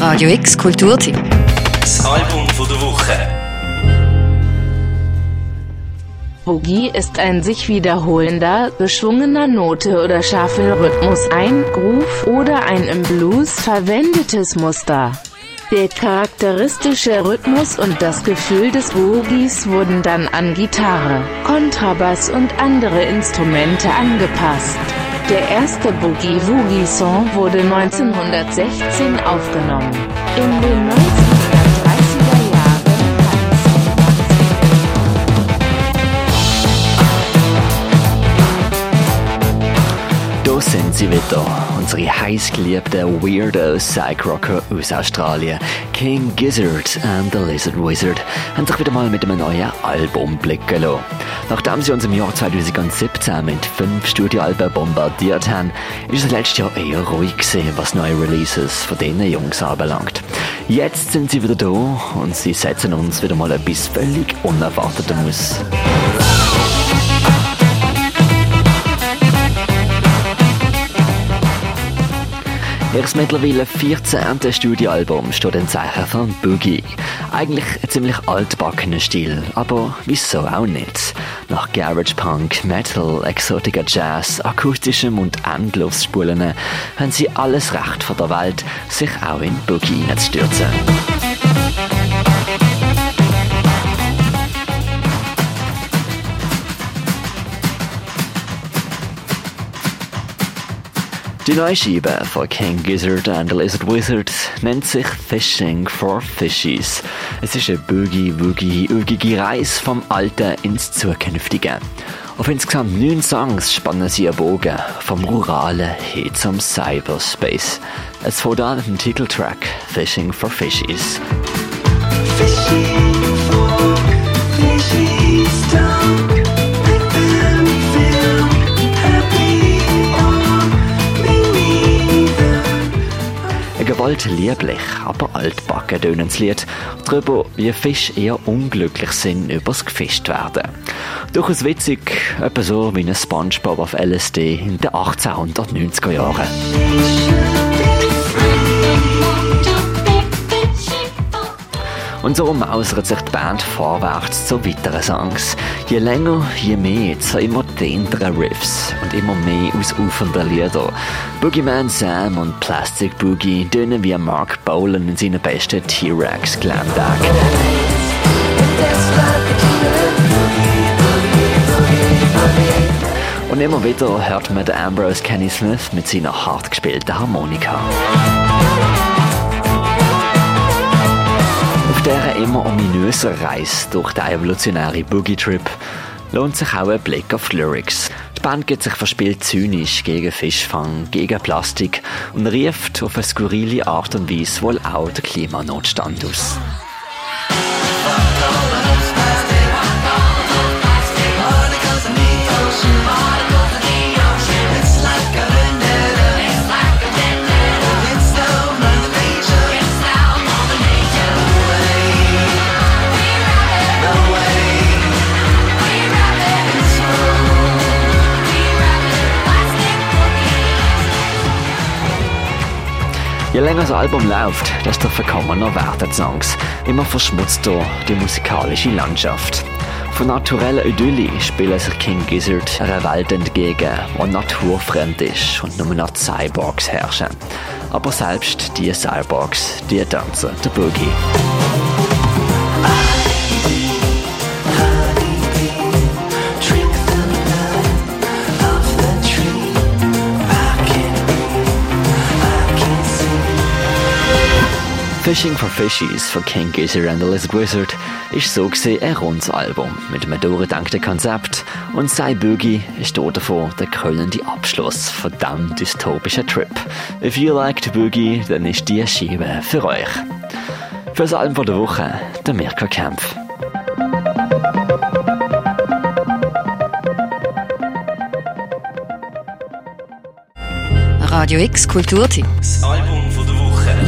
Radio X Kulturtipp. Das Album von der Woche. Boogie ist ein sich wiederholender, geschwungener Note oder scharfer Rhythmus, ein Groove oder ein im Blues verwendetes Muster. Der charakteristische Rhythmus und das Gefühl des Boogies wurden dann an Gitarre, Kontrabass und andere Instrumente angepasst. Der erste Boogie-Woogie-Song wurde 1916 aufgenommen. In den 1930er sind sie wieder, unsere heißgeliebten Weirdo Psych-Rocker aus Australien. King Gizzard and the Lizard Wizard haben sich wieder mal mit einem neuen Album blicken lassen. Nachdem sie uns im Jahr 2017 mit fünf Studioalben bombardiert haben, ist es letztes Jahr eher ruhig gewesen, was neue Releases von diesen Jungs anbelangt. Jetzt sind sie wieder da und sie setzen uns wieder mal etwas völlig Unerwartetes aus. Ihr mittlerweile 14. Studioalbum steht ein Zeichen von Boogie. Eigentlich ein ziemlich altbackener Stil, aber wieso auch nicht? Nach Garage Punk, Metal, Exotica Jazz, akustischem und Endluftspulen haben sie alles Recht von der Welt, sich auch in Boogie hineinzustürzen. Die neue Scheibe von King Gizzard and the Lizard Wizard nennt sich Fishing for Fishies. Es ist eine boogie-woogie-ügige Reise vom Alten ins Zukünftige. Auf insgesamt neun Songs spannen sie einen Bogen, vom Ruralen hin zum Cyberspace. Es fängt an mit dem Titeltrack Fishing for Fishies. Fishing Gewollt lieblich, aber altbacken tönendes Lied darüber, wie Fische eher unglücklich sind übers gefischt werden. Durchaus witzig, etwa so wie ein Spongebob auf LSD in den 1890er Jahren. Und so mausert sich die Band vorwärts zu weiteren Songs. Je länger, je mehr, zu immer dehntere Riffs und immer mehr ausufernde Lieder. Boogeyman Sam und Plastic Boogie tönen wie Mark Bolan in seinen besten T-Rex Glam Tag. Und immer wieder hört man den Ambrose Kenny Smith mit seiner hart gespielten Harmonika. Auf dieser immer ominösen Reise durch den evolutionären Boogie-Trip lohnt sich auch ein Blick auf die Lyrics. Die Band geht sich verspielt zynisch gegen Fischfang, gegen Plastik und rieft auf eine skurrile Art und Weise wohl auch den Klimanotstand aus. Je länger das Album läuft, desto verkommener werden die Songs. Immer verschmutzter die musikalische Landschaft. Von natureller Idylle spielen sich King Gizzard einer Welt entgegen, die naturfremd ist und nur noch Cyborgs herrschen. Aber selbst die Cyborgs, die tanzen der Boogie. Fishing for Fishies von King Gizzard and the Lizard Wizard ist so gesehen ein rundes Album mit einem durchgedachten Konzept und sein Boogie ist dort davon der krönende Abschluss von diesem dystopischen Trip. If you like the Boogie, dann ist die Scheibe für euch. Für das Album der Woche, der Mirko Kempf. Radio X Kulturtipp. Das Album.